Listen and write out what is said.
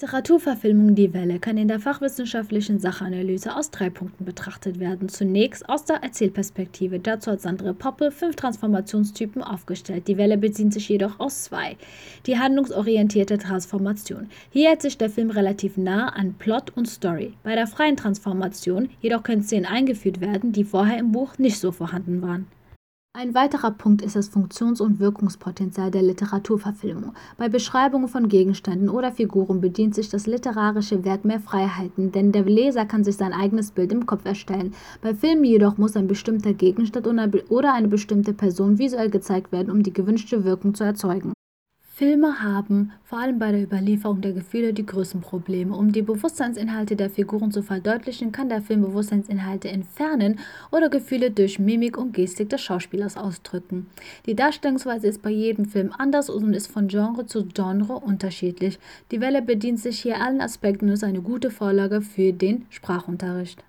Literaturverfilmung Die Welle kann in der fachwissenschaftlichen Sachanalyse aus drei Punkten betrachtet werden. Zunächst aus der Erzählperspektive. Dazu hat Sandra Poppe fünf Transformationstypen aufgestellt. Die Welle bezieht sich jedoch aus zwei. Die handlungsorientierte Transformation. Hier hält sich der Film relativ nah an Plot und Story. Bei der freien Transformation jedoch können Szenen eingeführt werden, die vorher im Buch nicht so vorhanden waren. Ein weiterer Punkt ist das Funktions- und Wirkungspotenzial der Literaturverfilmung. Bei Beschreibungen von Gegenständen oder Figuren bedient sich das literarische Werk mehr Freiheiten, denn der Leser kann sich sein eigenes Bild im Kopf erstellen. Bei Filmen jedoch muss ein bestimmter Gegenstand oder eine bestimmte Person visuell gezeigt werden, um die gewünschte Wirkung zu erzeugen. Filme haben, vor allem bei der Überlieferung der Gefühle, die größten Probleme. Um die Bewusstseinsinhalte der Figuren zu verdeutlichen, kann der Film Bewusstseinsinhalte entfernen oder Gefühle durch Mimik und Gestik des Schauspielers ausdrücken. Die Darstellungsweise ist bei jedem Film anders und ist von Genre zu Genre unterschiedlich. Die Welle bedient sich hier allen Aspekten und ist eine gute Vorlage für den Sprachunterricht.